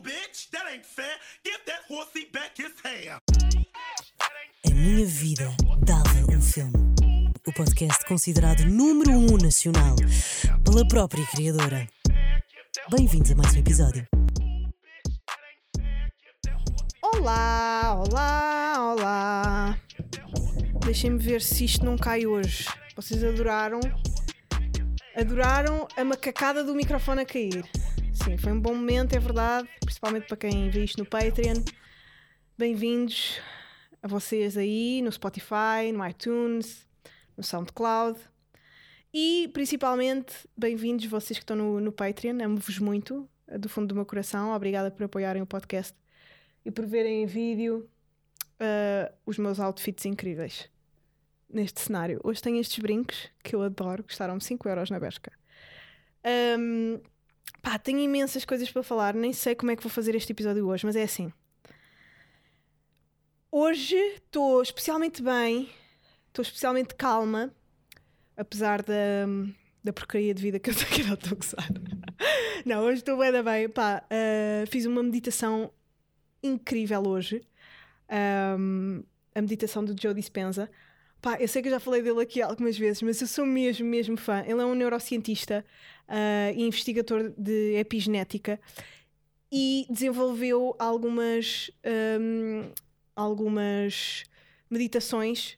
Bitch. That ain't fair. Give that horsey back his hair. A minha vida dava um filme. O podcast considerado número um nacional pela própria criadora. Bem-vindos a mais um episódio. Olá, olá, olá. Deixem-me ver se isto não cai hoje. Vocês adoraram? Adoraram a macacada do microfone a cair. Sim, foi um bom momento, é verdade. Principalmente para quem vê isto no Patreon. Bem-vindos a vocês aí no Spotify, no iTunes, no SoundCloud. E principalmente, bem-vindos vocês que estão no, no Patreon. Amo-vos muito, do fundo do meu coração. Obrigada por apoiarem o podcast e por verem em vídeo uh, os meus outfits incríveis neste cenário. Hoje tenho estes brincos que eu adoro, custaram-me 5 euros na Bershka. Um, pá, tenho imensas coisas para falar, nem sei como é que vou fazer este episódio hoje, mas é assim. Hoje estou especialmente bem, estou especialmente calma, apesar da, da porcaria de vida que eu tenho a gozar. Não, hoje estou bem bem. Pá, uh, fiz uma meditação incrível hoje. Um, a meditação do Joe Dispenza. Pá, eu sei que eu já falei dele aqui algumas vezes, mas eu sou mesmo, mesmo fã. Ele é um neurocientista uh, investigador de epigenética e desenvolveu algumas, um, algumas meditações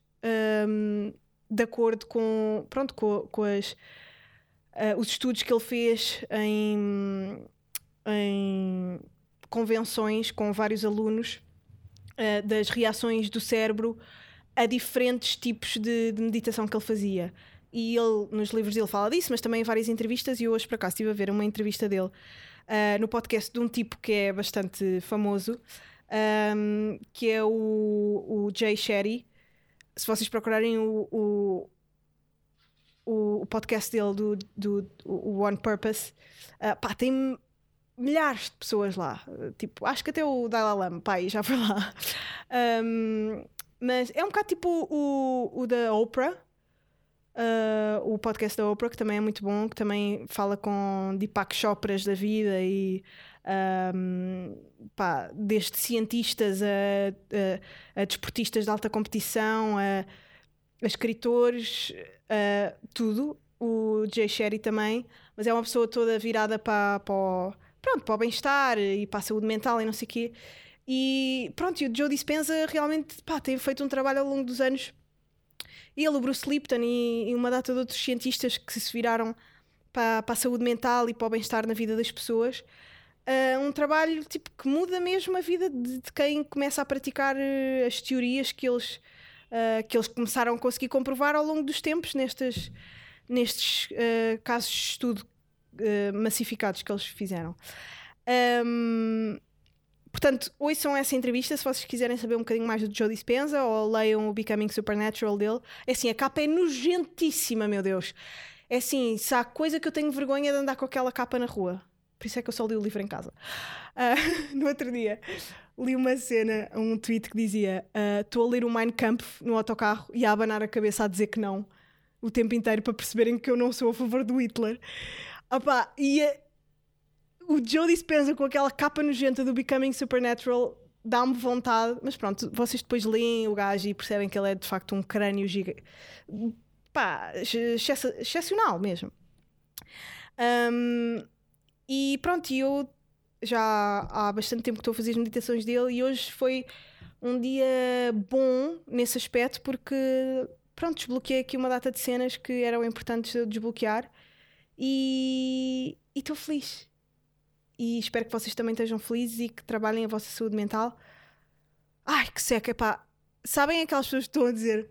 um, de acordo com, pronto, com, com as, uh, os estudos que ele fez em, em convenções com vários alunos uh, das reações do cérebro a diferentes tipos de, de, meditação que ele fazia. E ele, nos livros dele, fala disso, mas também em várias entrevistas. E hoje, por acaso, estive a ver uma entrevista dele uh, no podcast de um tipo que é bastante famoso, um, que é o, o Jay Shetty. Se vocês procurarem o, o o, podcast dele do, do, do One Purpose, uh, pá, tem milhares de pessoas lá. Tipo, acho que até o Dalai Lama, pai, já foi lá. Um, mas é um bocado tipo o, o da Oprah, uh, o podcast da Oprah, que também é muito bom, que também fala com Deepak Chopras da vida e um, pá, desde cientistas a, a, a, desportistas de alta competição, a, a escritores, tudo. O Jay Sherry também, mas é uma pessoa toda virada para, para o pronto, para o bem-estar e para a saúde mental e não sei o quê. E pronto, e o Joe Dispenza realmente pá, tem feito um trabalho ao longo dos anos. Ele, o Bruce Lipton e, e uma data de outros cientistas que se viraram para, para a saúde mental e para o bem-estar na vida das pessoas. Uh, um trabalho tipo, que muda mesmo a vida de, de quem começa a praticar uh, as teorias que eles, uh, que eles começaram a conseguir comprovar ao longo dos tempos nestes, nestes casos de estudo massificados que eles fizeram. Um, portanto, ouçam essa entrevista se vocês quiserem saber um bocadinho mais do Joe Dispenza ou leiam o Becoming Supernatural dele. É assim, a capa é nojentíssima, meu Deus. É assim, se há coisa que eu tenho vergonha de andar com aquela capa na rua. Por isso é que eu só li o livro em casa. Uh, no outro dia li uma cena, um tweet que dizia: ah, Estou uh, a ler o Mein Kampf no autocarro e a abanar a cabeça a dizer que não o tempo inteiro para perceberem que eu não sou a favor do Hitler. Opa, e o Joe Dispenza com aquela capa nojenta do Becoming Supernatural dá-me vontade, mas pronto, vocês depois leem o gajo e percebem que ele é de facto um crânio giga... pá, excepcional mesmo. Um, e pronto, eu já há bastante tempo que estou a fazer as meditações dele e hoje foi um dia bom nesse aspecto porque pronto, desbloqueei aqui uma data de cenas que eram importantes de desbloquear e estou feliz. E espero que vocês também estejam felizes e que trabalhem a vossa saúde mental. Ai, que seca, pá. Sabem aquelas pessoas que estão a dizer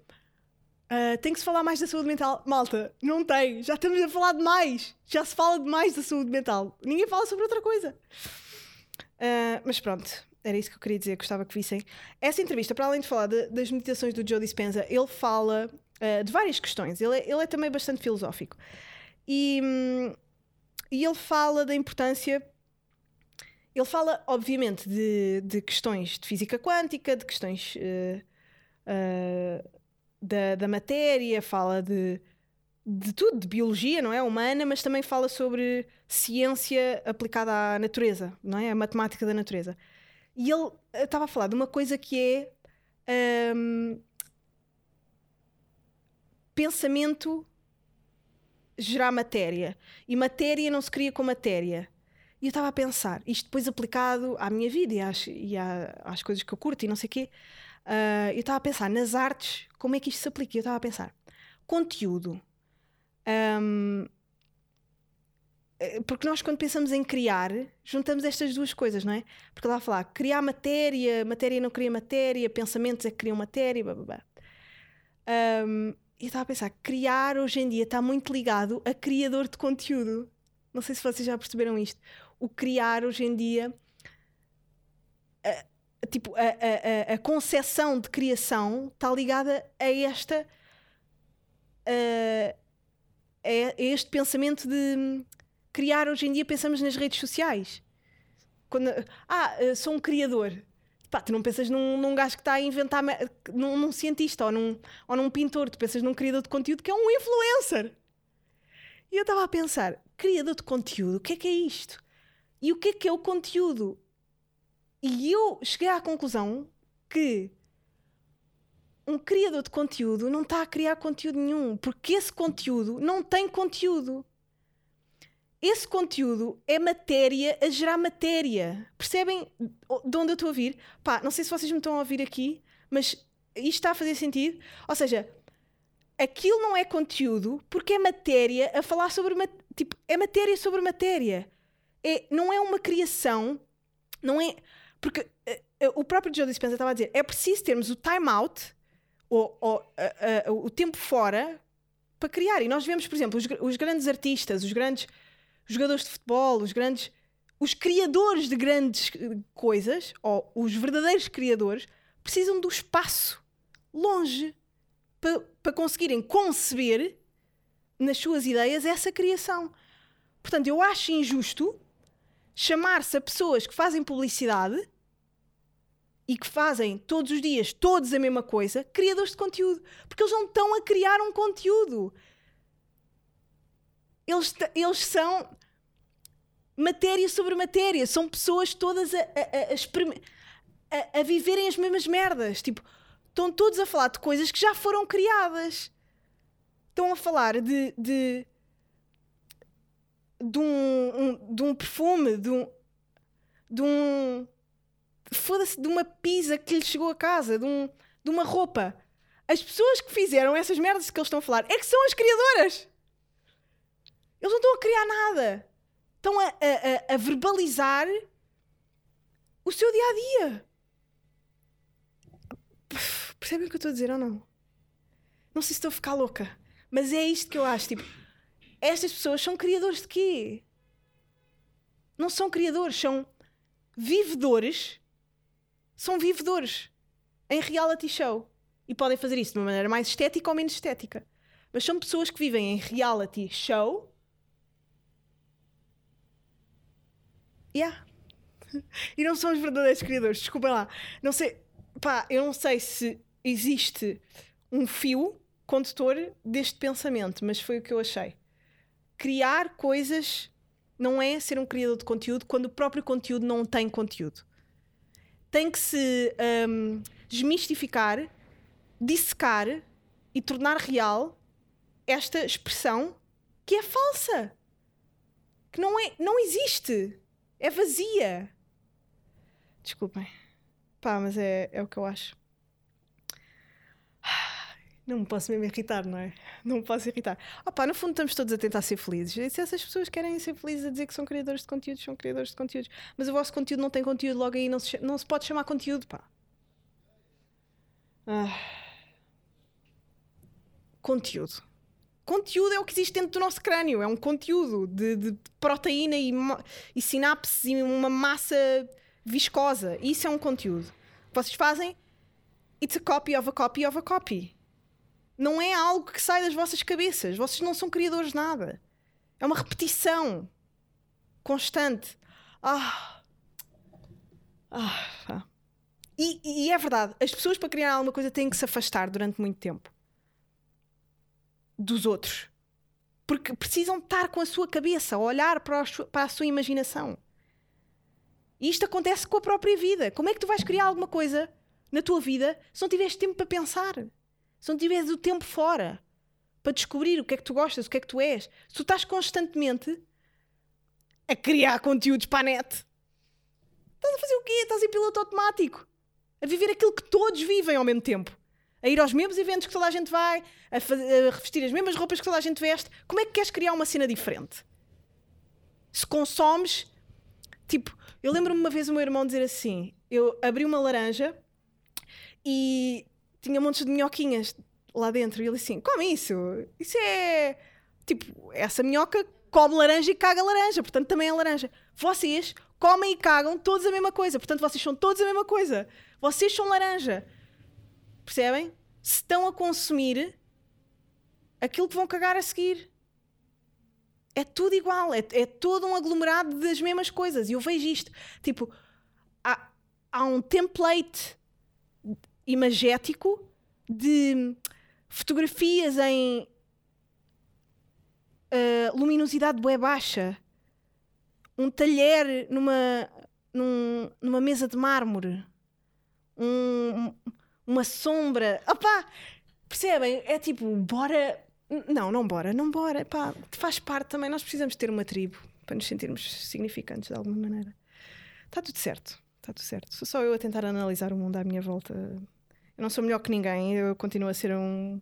uh, tem que se falar mais da saúde mental? Malta, não tem. Já estamos a falar demais. Já se fala demais da saúde mental. Ninguém fala sobre outra coisa. Uh, mas pronto, era isso que eu queria dizer, gostava que vissem. Essa entrevista, para além de falar de, das meditações do Joe Dispenza, ele fala uh, de várias questões. Ele é, ele é também bastante filosófico. E, e ele fala da importância. Ele fala, obviamente, de, de questões de física quântica, de questões uh, uh, da, da matéria, fala de, de tudo, de biologia, não é? Humana, mas também fala sobre ciência aplicada à natureza, não é? A matemática da natureza. E ele eh, estava a falar de uma coisa que é hum, pensamento gerar matéria. E matéria não se cria com matéria. E eu estava a pensar, isto depois aplicado à minha vida e às, e à- às coisas que eu curto e não sei o quê. ah, eu estava a pensar nas artes, como é que isto se aplica? Eu estava a pensar, conteúdo. Ahm, eh, porque nós, quando pensamos em criar, juntamos estas duas coisas, não é? Porque lá falar, criar matéria, matéria não cria matéria, pensamentos é que criam matéria, blá blá blá. E eu estava a pensar, criar hoje em dia está muito ligado a criador de conteúdo. Não sei se vocês já perceberam isto. O criar hoje em dia, a- tipo, a, a, a, concepção de criação está ligada a esta. a, a este pensamento de criar hoje em dia pensamos nas redes sociais. Quando, ah, eh, sou um criador. Pá, tu não pensas num, num gajo que está a inventar, num, num cientista ou num, ou num pintor, tu pensas num criador de conteúdo que é um influencer. E eu estava a pensar, criador de conteúdo, o que é que é isto? E o que é que é o conteúdo? E eu cheguei à conclusão que um criador de conteúdo não está a criar conteúdo nenhum, porque esse conteúdo não tem conteúdo. Esse conteúdo é matéria a gerar matéria. Percebem de onde eu estou a vir? Pá, não sei se vocês me estão a ouvir aqui, mas isto está a fazer sentido. Ou seja, aquilo não é conteúdo porque é matéria a falar sobre. Tipo, é matéria sobre matéria. É, não é uma criação, não é. Porque eh, eh, o próprio Joe Dispenza estava a dizer: é preciso termos o time out, ou, ou, eh, o tempo fora, para criar. E nós vemos, por exemplo, os, os grandes artistas, os grandes jogadores de futebol, os grandes. Os criadores de grandes coisas, ou os verdadeiros criadores, precisam do espaço longe para, para conseguirem conceber nas suas ideias essa criação. Portanto, eu acho injusto chamar-se a pessoas que fazem publicidade e que fazem todos os dias, todos a mesma coisa, criadores de conteúdo. Porque eles não estão a criar um conteúdo. Eles, eles são matéria sobre matéria. São pessoas todas a, a, a- a viverem as mesmas merdas. Tipo, estão todos a falar de coisas que já foram criadas. Estão a falar de. de de um, um- de um perfume, de um. de um. foda-se, de uma pizza que lhe chegou a casa, de, um, de uma roupa. As pessoas que fizeram essas merdas que eles estão a falar é que são as criadoras. Eles não estão a criar nada. Estão a, a- a- verbalizar o seu dia a dia. Percebem o que eu estou a dizer ou não? Não sei se estou a ficar louca, mas é isto que eu acho. Tipo, estas pessoas são criadores de quê? Não são criadores, são vivedores. São vivedores em reality show. E podem fazer isso de uma maneira mais estética ou menos estética. Mas são pessoas que vivem em reality show. Yeah. E não são os verdadeiros criadores, desculpem lá. Não sei, pá, eu não sei se existe um fio condutor deste pensamento, mas foi o que eu achei. Criar coisas não é ser um criador de conteúdo quando o próprio conteúdo não tem conteúdo. Tem que se hum, desmistificar, dissecar e tornar real esta expressão que é falsa. Que não, é, não existe. É vazia. Desculpem. Pá, mas é, é o que eu acho. Não me posso mesmo irritar, não é? Não me posso irritar. Pá, no fundo estamos todos a tentar ser felizes. E se essas pessoas querem ser felizes a dizer que são criadores de conteúdos, são criadores de conteúdos. Mas o vosso conteúdo não tem conteúdo, logo aí não se, não se pode chamar conteúdo, pá. Ah. Conteúdo. Conteúdo é o que existe dentro do nosso crânio. É um conteúdo de, de proteína e, e sinapses e uma massa viscosa. Isso é um conteúdo. Vocês fazem? It's a copy of a copy of a copy. Não é algo que sai das vossas cabeças. Vocês não são criadores de nada. É uma repetição constante. Ah. Ah. E, e é verdade, as pessoas para criar alguma coisa têm que se afastar durante muito tempo dos outros. Porque precisam estar com a sua cabeça, olhar para para a sua imaginação. E isto acontece com a própria vida. Como é que tu vais criar alguma coisa na tua vida se não tiveres tempo para pensar? Se não tiveres o tempo fora para descobrir o que é que tu gostas, o que é que tu és. Se tu estás constantemente a criar conteúdos para a net, estás a fazer o quê? Estás em piloto automático. A viver aquilo que todos vivem ao mesmo tempo. A ir aos mesmos eventos que toda a gente vai, a, faz- a revestir as mesmas roupas que toda a gente veste. Como é que queres criar uma cena diferente? Se consomes, tipo, eu lembro-me uma vez o meu irmão dizer assim: eu abri uma laranja e tinha montes de minhoquinhas lá dentro. E ele assim: come isso, isso é tipo, essa minhoca come laranja e caga laranja, portanto também é laranja. Vocês comem e cagam todos a mesma coisa, portanto vocês são todos a mesma coisa. Vocês são laranja. Percebem? Se estão a consumir aquilo que vão cagar a seguir. É tudo igual, é, é todo um aglomerado das mesmas coisas. E eu vejo isto. Tipo, há, há um template imagético de fotografias em ah, luminosidade bué baixa, um talher numa, num- numa mesa de mármore, um- uma sombra. Opá! Percebem? É tipo, bora. Não, não bora, não bora. Faz parte também. Nós precisamos ter uma tribo para nos sentirmos significantes de alguma maneira. Está tudo certo. Está tudo certo. Sou só eu a tentar analisar o mundo à minha volta. Eu não sou melhor que ninguém. Eu continuo a ser um.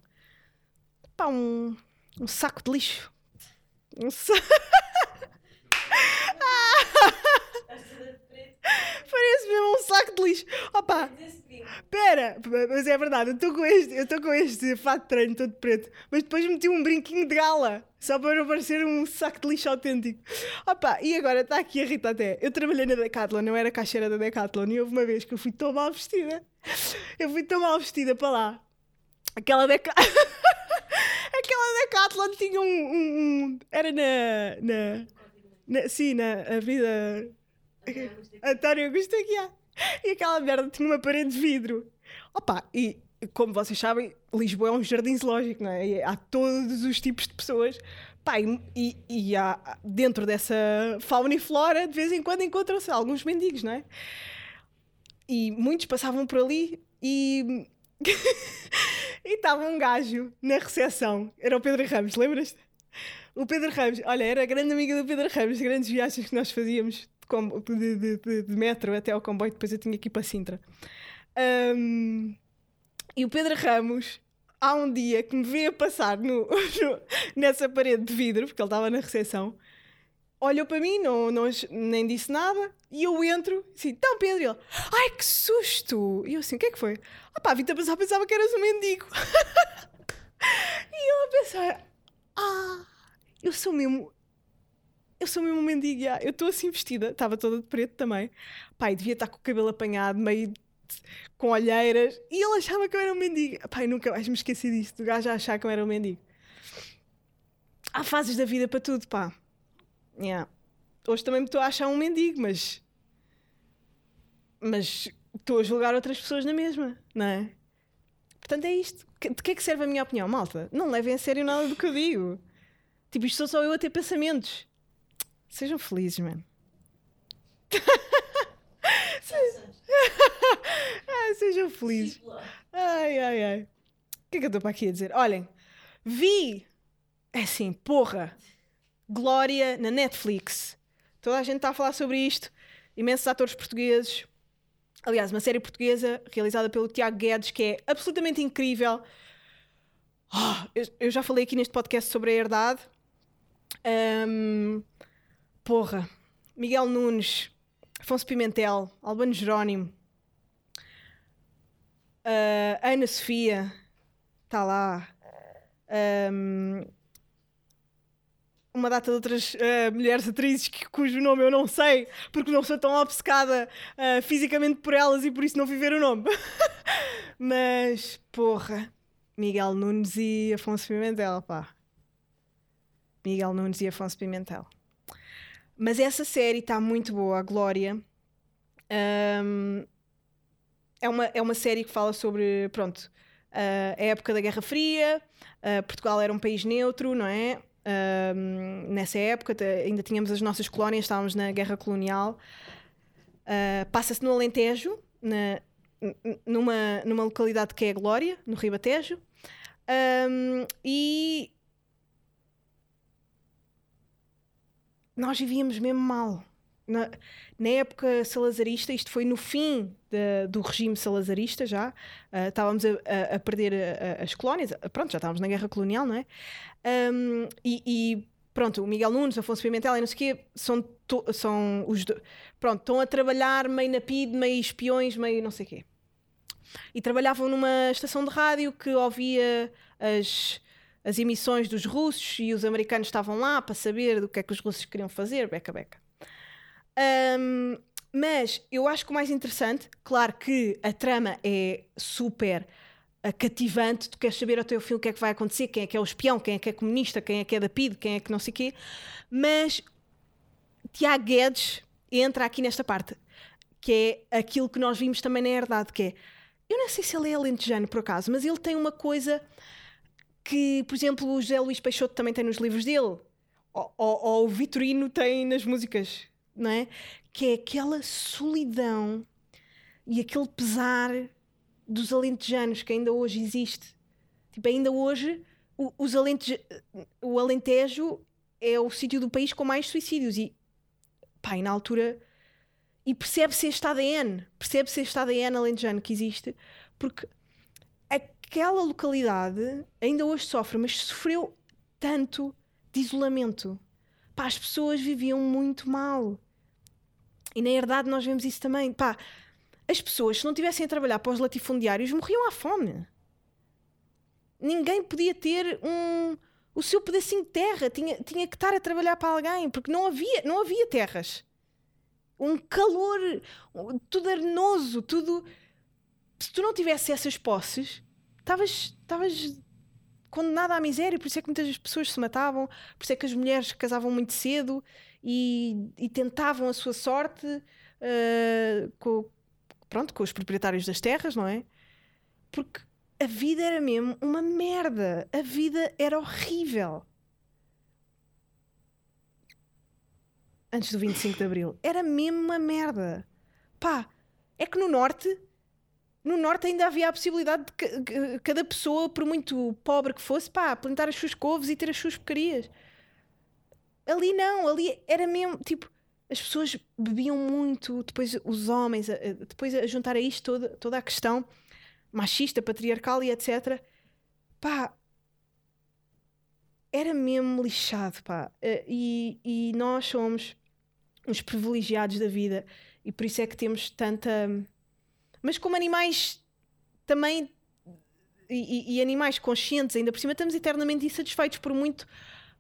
pá, um, um saco de lixo. Um sa... Parece mesmo um saco de lixo. Opa, pera, mas é verdade, eu estou com este, eu estou com este fato de treino todo preto, mas depois meti um brinquinho de gala, só para não parecer um saco de lixo autêntico. Opa, e agora está aqui a Rita até. Eu trabalhei na Decathlon, não era caixeira da Decathlon, e houve uma vez que eu fui tão mal vestida. Eu fui tão mal vestida para lá. Aquela Deca... Aquela Decathlon tinha um, um- um- Era na, na, na. Sim, na a vida. António Augusto Aguiar. E aquela merda tinha uma parede de vidro. Opa, e como vocês sabem, Lisboa é um jardim zoológico, não é? E há todos os tipos de pessoas. Pá, e, e- e há, dentro dessa fauna e flora, de vez em quando encontram-se alguns mendigos, não é? E muitos passavam por ali e. e estava um gajo na recepção. Era o Pedro Ramos, lembras-te? O Pedro Ramos, olha, era grande amiga do Pedro Ramos, grandes viagens que nós fazíamos de, de- de- de- metro até ao comboio, depois eu tinha que ir para Sintra. Ahm, e o Pedro Ramos, há um dia que me veio a passar no- no- nessa parede de vidro, porque ele estava na recepção, olhou para mim, não, não, nem disse nada, e eu entro, assim, então Pedro, ele, ai que susto! E eu assim, o que é que foi? Ah pá, vim-te a pensar, pensava que eras um mendigo. e eu a pensar, ah, eu sou mesmo. Eu sou mesmo um mendigo, já. eu estou assim vestida, estava toda de preto também. Pai, devia estar com o cabelo apanhado, meio com olheiras, e ele achava que eu era um mendigo. Pai, nunca mais me esqueci disso, do gajo a achar que eu era um mendigo. Há fases da vida para tudo, pá. Yeah. Hoje também me estou a achar um mendigo, mas. Mas estou a julgar outras pessoas na mesma, não é? Portanto, é isto. De que é que serve a minha opinião, malta? Não levem a sério nada do que eu digo. Tipo, isto sou só eu a ter pensamentos. Sejam felizes, mano. Ai, sejam felizes. Ai, ai, ai. O que é que eu estou para aqui a dizer? Olhem, vi. É assim, porra. Glória na Netflix. Toda a gente está a falar sobre isto. Imensos atores portugueses. Aliás, uma série portuguesa realizada pelo Tiago Guedes que é absolutamente incrível. Ah, eu, eu já falei aqui neste podcast sobre a herdade. Ahm, porra. Miguel Nunes, Afonso Pimentel, Albano Jerónimo, ah, Ana Sofia, está lá. Ahm, uma data de outras ah, mulheres atrizes que- cujo nome eu não sei, porque não sou tão obcecada ah, fisicamente por elas e por isso não viver o nome. Mas, porra, Miguel Nunes e Afonso Pimentel, pá. Miguel Nunes e Afonso Pimentel. Mas essa série está muito boa, a Glória. Ahm, é, uma, é uma série que fala sobre, pronto, ah, a época da Guerra Fria. ah, Portugal era um país neutro, não é? Nessa época ainda tínhamos as nossas colónias, estávamos na guerra colonial. Ah, Passa-se no Alentejo, na- numa, numa localidade que é a Glória, no Ribatejo. Ahm, e nós vivíamos mesmo mal. Na, na época salazarista, isto foi no fim da- do regime salazarista já, ah, estávamos a, a- a perder a- as colónias, Ah, pronto, já estávamos na guerra colonial, não é? Ahm, e, e, pronto, o Miguel Nunes, Afonso Pimentel e não sei o quê, são, to- são os do- pronto, estão a trabalhar meio na PID, meio espiões, meio não sei o quê. E trabalhavam numa estação de rádio que ouvia as, as emissões dos russos e os americanos estavam lá para saber do que é que os russos queriam fazer, beca beca. Ahm, mas eu acho que o mais interessante, claro que a trama é super ah, cativante, tu queres saber até o fim o que é que vai acontecer, quem é que é o espião, quem é que é comunista, quem é que é da PID, quem é que não sei o quê, mas Tiago Guedes entra aqui nesta parte, que é aquilo que nós vimos também na herdade, que é, eu não sei se ele é alentejano por acaso, mas ele tem uma coisa que, por exemplo, o José Luís Peixoto também tem nos livros dele, ou, ou- ou o Vitorino tem nas músicas, não é? Que é aquela solidão e aquele pesar dos alentejanos que ainda hoje existe. Tipo, ainda hoje o, os alentej... o Alentejo é o sítio do país com mais suicídios e pá, e na altura e percebe-se este ADN, percebe-se este ADN alentejano que existe, porque aquela localidade ainda hoje sofre, mas sofreu tanto de isolamento. Pá, as pessoas viviam muito mal. E na verdade nós vemos isso também. Pá, as pessoas, se não tivessem a trabalhar para os latifundiários, morriam à fome. Ninguém podia ter um, o seu pedacinho de terra, tinha, tinha que estar a trabalhar para alguém, porque não havia, não havia terras. Um calor, tudo arenoso, tudo. Se tu não tivesse essas posses, estavas condenada à miséria, por isso é que muitas pessoas se matavam, por isso é que as mulheres casavam muito cedo e, e tentavam a sua sorte ah, com, pronto, com os proprietários das terras, não é? Porque a vida era mesmo uma merda. A vida era horrível. Antes do 25 de Abril. Era mesmo uma merda. Pá, é que no Norte, no Norte ainda havia a possibilidade de ca- ca- cada pessoa, por muito pobre que fosse, pá, plantar as suas couves e ter as suas porcarias. Ali não, ali era mesmo, tipo, as pessoas bebiam muito, depois os homens, a- a- depois a juntar a isto toda, toda a questão machista, patriarcal e etc. Pá, era mesmo lixado, pá. Eh, E, e nós somos uns privilegiados da vida e por isso é que temos tanta. Mas como animais também. E, e- animais conscientes, ainda por cima, estamos eternamente insatisfeitos por muito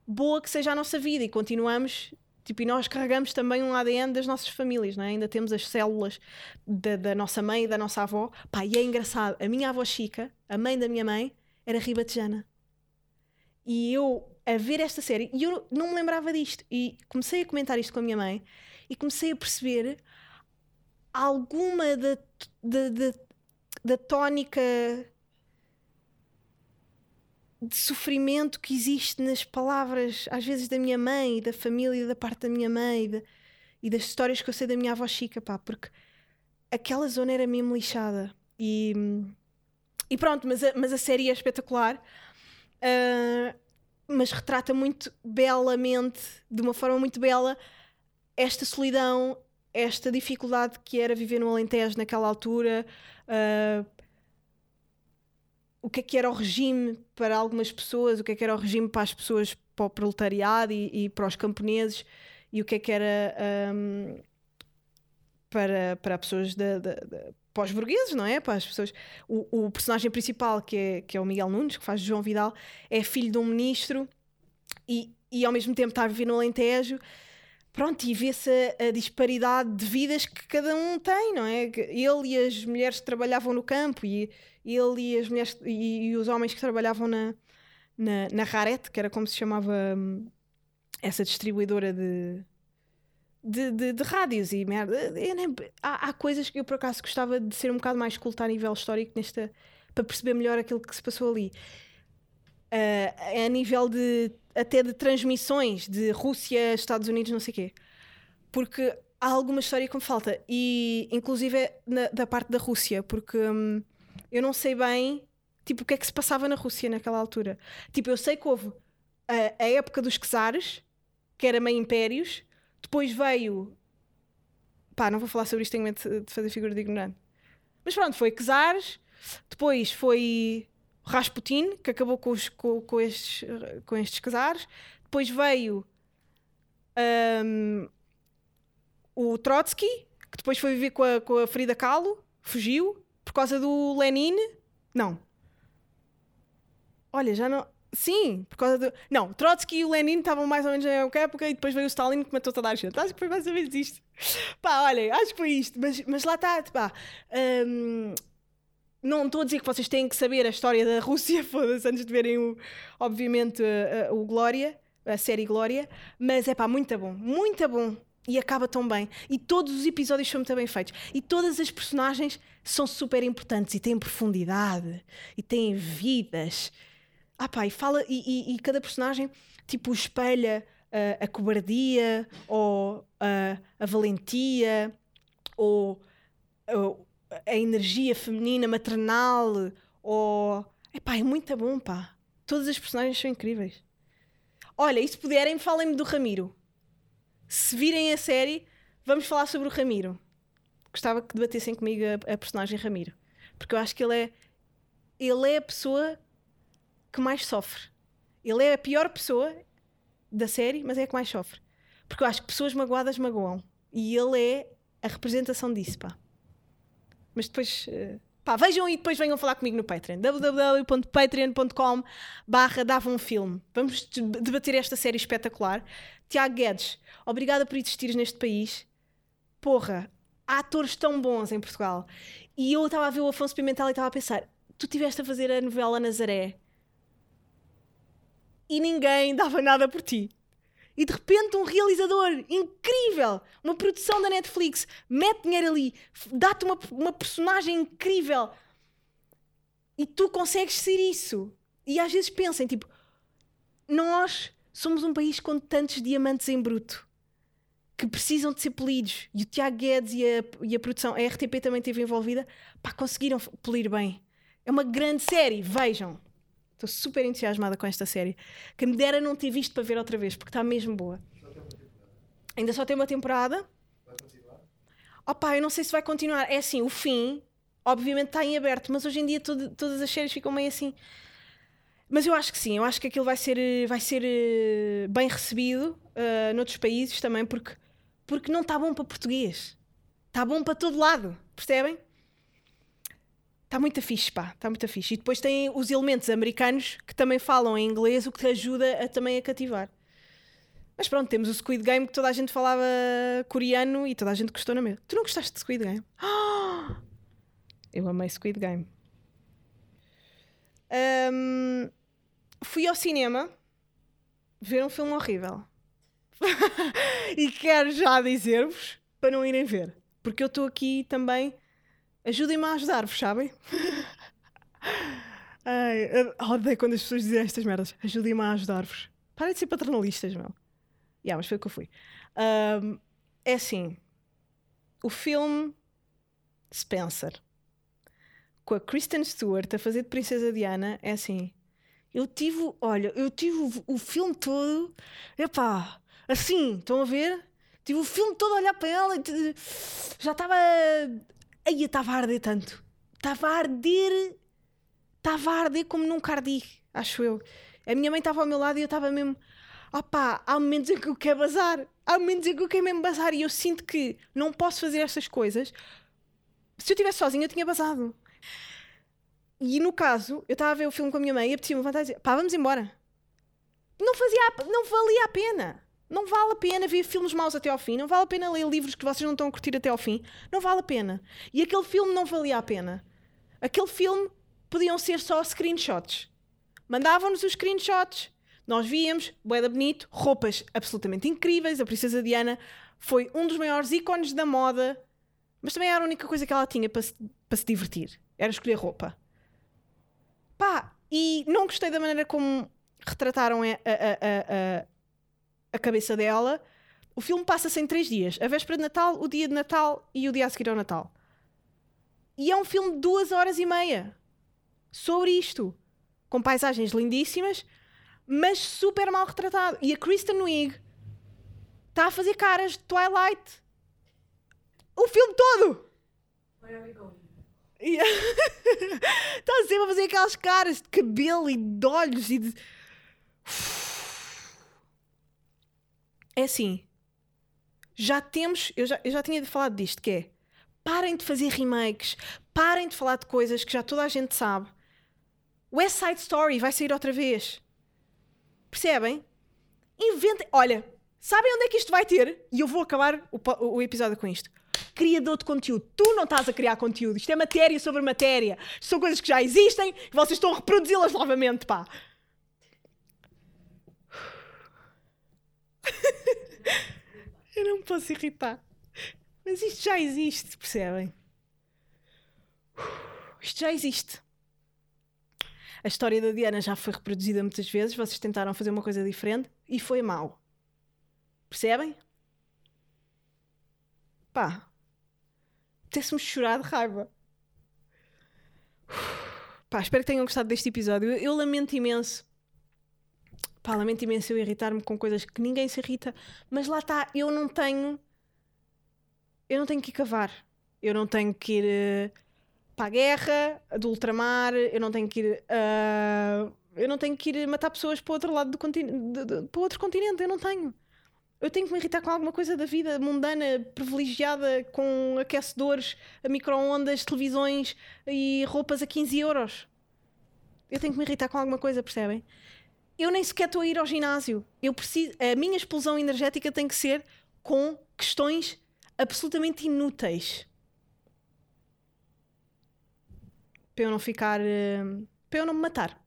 boa que seja a nossa vida e continuamos. Tipo, e nós carregamos também um ADN das nossas famílias, não é? ainda temos as células da, da nossa mãe e da nossa avó. Pá, e é engraçado, a minha avó Chica, a mãe da minha mãe, era ribatejana. E eu, a ver esta série, e eu não me lembrava disto. E comecei a comentar isto com a minha mãe e comecei a perceber alguma da, da, da, da tónica de sofrimento que existe nas palavras, às vezes da minha mãe, e da família, da parte da minha mãe e, da- e das histórias que eu sei da minha avó Chica, pá, porque aquela zona era mesmo lixada. E, e pronto, mas a, mas a série é espetacular. Ah, mas retrata muito belamente, de uma forma muito bela, esta solidão, esta dificuldade que era viver no Alentejo naquela altura, ah, o que é que era o regime para algumas pessoas, o que é que era o regime para as pessoas, para o proletariado e, e para os camponeses, e o que é que era ahm, para, para pessoas da- para os burgueses, não é? Para as pessoas. O, o personagem principal, que é, que é o Miguel Nunes, que faz João Vidal, é filho de um ministro e, e ao mesmo tempo está a viver no Alentejo. Pronto, e vê-se a, a disparidade de vidas que cada um tem, não é? Ele e as mulheres que trabalhavam no campo, e ele e as mulheres e, e os homens que trabalhavam na, na, na Rarete, que era como se chamava hum, essa distribuidora de, de, de, de rádios e merda. Nem- há, há coisas que eu por acaso gostava de ser um bocado mais culta a nível histórico nesta para perceber melhor aquilo que se passou ali. Ah, a nível de até de transmissões de Rússia, Estados Unidos, não sei o quê. Porque há alguma história que me falta. E inclusive é na- da parte da Rússia, porque hum, eu não sei bem tipo, o que é que se passava na Rússia naquela altura. Tipo, eu sei que houve a, a época dos czares, que era meio impérios, depois veio. Pá, não vou falar sobre isto, tenho medo de fazer figura de ignorante. Mas pronto, foi czares, depois foi Rasputin, que acabou com, os, com, com estes, com estes czares, depois veio hum, o Trotsky, que depois foi viver com a, com a Frida Kahlo, fugiu, por causa do Lenin. Não. Olha, já não. Sim, por causa do. Não, Trotsky e o Lenin estavam mais ou menos na mesma época e depois veio o Stalin que matou toda a gente. Acho que foi mais ou menos isto. Pá, olha, acho que foi isto. Mas, mas lá está, pá. hum, não estou a dizer que vocês têm que saber a história da Rússia, foda-se, antes de verem, o, obviamente, uh, uh, o Glória, a série Glória, mas é pá, muito bom, muito bom. E acaba tão bem. E todos os episódios são muito bem feitos. E todas as personagens são super importantes e têm profundidade e têm vidas. Ah pá, e fala, e, e- e cada personagem tipo espelha ah, a cobardia ou ah, a valentia ou ou a energia feminina maternal ou epá, é muito bom pá todas as personagens são incríveis olha, e se puderem falem-me do Ramiro se virem a série vamos falar sobre o Ramiro gostava que debatessem comigo a, a personagem Ramiro porque eu acho que ele é ele é a pessoa que mais sofre ele é a pior pessoa da série, mas é a que mais sofre. Porque eu acho que pessoas magoadas magoam. E ele é a representação disso, pá. Mas depois, eh, pá, vejam e depois venham falar comigo no Patreon. www.patreon.com barra dava um filme. Vamos de- debater esta série espetacular. Tiago Guedes, obrigada por existires neste país. Porra, há atores tão bons em Portugal. E eu estava a ver o Afonso Pimentel e estava a pensar, tu estiveste a fazer a novela Nazaré e ninguém dava nada por ti. E de repente um realizador incrível, uma produção da Netflix, mete dinheiro ali, dá-te uma, uma personagem incrível e tu consegues ser isso. E às vezes pensem, tipo, nós somos um país com tantos diamantes em bruto que precisam de ser polidos. E o Tiago Guedes e a, e a produção, a RTP também esteve envolvida, conseguiram polir bem. É uma grande série, vejam. Estou super entusiasmada com esta série. Que me dera não ter visto para ver outra vez, porque está mesmo boa. Ainda só tem uma temporada. Opa, eu não sei se vai continuar. É assim, o fim, obviamente, está em aberto, mas hoje em dia todas as séries ficam meio assim. Mas eu acho que sim, eu acho que aquilo vai ser, eh, vai ser eh, bem recebido eh, noutros países também, porque, porque não está bom para português. Está bom para todo lado, percebem? Está muito fixe, pá, está muito fixe. E depois tem os elementos americanos que também falam em inglês, o que te ajuda a, também a cativar. Mas pronto, temos o Squid Game que toda a gente falava coreano e toda a gente gostou na mesma. Tu não gostaste de Squid Game? Ah! Eu amei Squid Game. Ahm, fui ao cinema ver um filme horrível. e quero já dizer-vos para não irem ver. Porque eu estou aqui também. Ajudem-me a ajudar-vos, sabem? Ai, odeio quando as pessoas dizem estas merdas. Ajudem-me a ajudar-vos. Parem de ser paternalistas, meu. Yeah, mas foi o que eu fui. Ahm, é assim: o filme Spencer com a Kristen Stewart a fazer de Princesa Diana é assim. Eu tive, olha, eu tive o, o filme todo, epá, assim, estão a ver? Tive o filme todo a olhar para ela e já estava. Aí estava a arder tanto. Estava a arder. Estava a arder como nunca ardi, acho eu. A minha mãe estava ao meu lado e eu estava mesmo. Opá, há momentos em que eu quero bazar. Há momentos em que eu quero mesmo bazar e eu sinto que não posso fazer estas coisas. Se eu estivesse sozinha, eu tinha basado. E no caso, eu estava a ver o filme com a minha mãe e apetecia-me levantar e dizer: pá, vamos embora. Não, fazia, não valia a pena. Não vale a pena ver filmes maus até ao fim. Não vale a pena ler livros que vocês não estão a curtir até ao fim. Não vale a pena. E aquele filme não valia a pena. Aquele filme podiam ser só screenshots. Mandavam-nos os screenshots. Nós víamos, boeda bonito, roupas absolutamente incríveis. A Princesa Diana foi um dos maiores ícones da moda, mas também era a única coisa que ela tinha para se, para se divertir. Era escolher roupa. Pá, e não gostei da maneira como, retrataram a, a, a, a, cabeça dela. O filme passa-se em três dias: a véspera de Natal, o dia de Natal e o dia a seguir ao Natal. E é um filme de duas horas e meia sobre isto, com paisagens lindíssimas, mas super mal retratado. E a Kristen Wiig está a fazer caras de Twilight o filme todo. Está sempre a fazer aquelas caras de cabelo e de olhos e de. É assim. Já temos. Eu já, eu já tinha falado disto, que é. Parem de fazer remakes. Parem de falar de coisas que já toda a gente sabe. West Side Story vai sair outra vez. Percebem? Inventem. Olha, sabem onde é que isto vai ter? E eu vou acabar o, po- o episódio com isto. Criador de conteúdo. Tu não estás a criar conteúdo. Isto é matéria sobre matéria. Isto são coisas que já existem e vocês estão a reproduzi-las novamente, pá. Eu não me posso irritar. Mas isto já existe, percebem? Isto já existe. A história da Diana já foi reproduzida muitas vezes. Vocês tentaram fazer uma coisa diferente e foi mal. Percebem? Pá. Apetece-me chorar de raiva. Pá, espero que tenham gostado deste episódio. Eu, eu lamento imenso. Pá, lamento imenso eu irritar-me com coisas que ninguém se irrita. Mas lá está, eu não tenho. Eu não tenho que ir cavar. Eu não tenho que ir eh, para a guerra do ultramar. Eu não tenho que ir. ah, eu não tenho que ir matar pessoas para o outro lado do continente. Para outro continente. Eu não tenho. Eu tenho que me irritar com alguma coisa da vida mundana, privilegiada, com aquecedores, micro-ondas, televisões e roupas a 15 euros. Eu tenho que me irritar com alguma coisa, percebem? Eu nem sequer estou a ir ao ginásio. Eu preciso, a minha explosão energética tem que ser com questões absolutamente inúteis. Para eu não ficar. eh, para eu não me matar.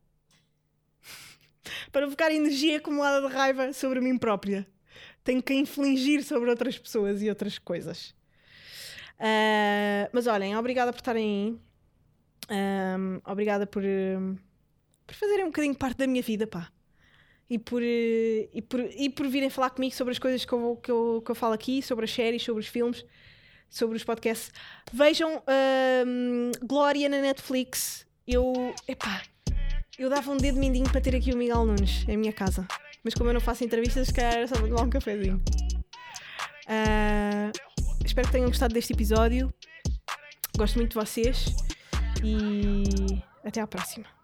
para ficar energia acumulada de raiva sobre mim própria tenho que infligir sobre outras pessoas e outras coisas. Ah, mas olhem, obrigada por estarem aí. Ahm, obrigada por, por fazerem um bocadinho parte da minha vida, pá. E por, eh, e por, e por virem falar comigo sobre as coisas que eu, que, eu, que eu falo aqui, sobre as séries, sobre os filmes, sobre os podcasts. Vejam Glória na Netflix. Eu, epá, eu dava um dedo mindinho para ter aqui o Miguel Nunes em minha casa. Mas como eu não faço entrevistas, se calhar era só tomar um cafezinho. Ah, espero que tenham gostado deste episódio. Gosto muito de vocês. E até à próxima.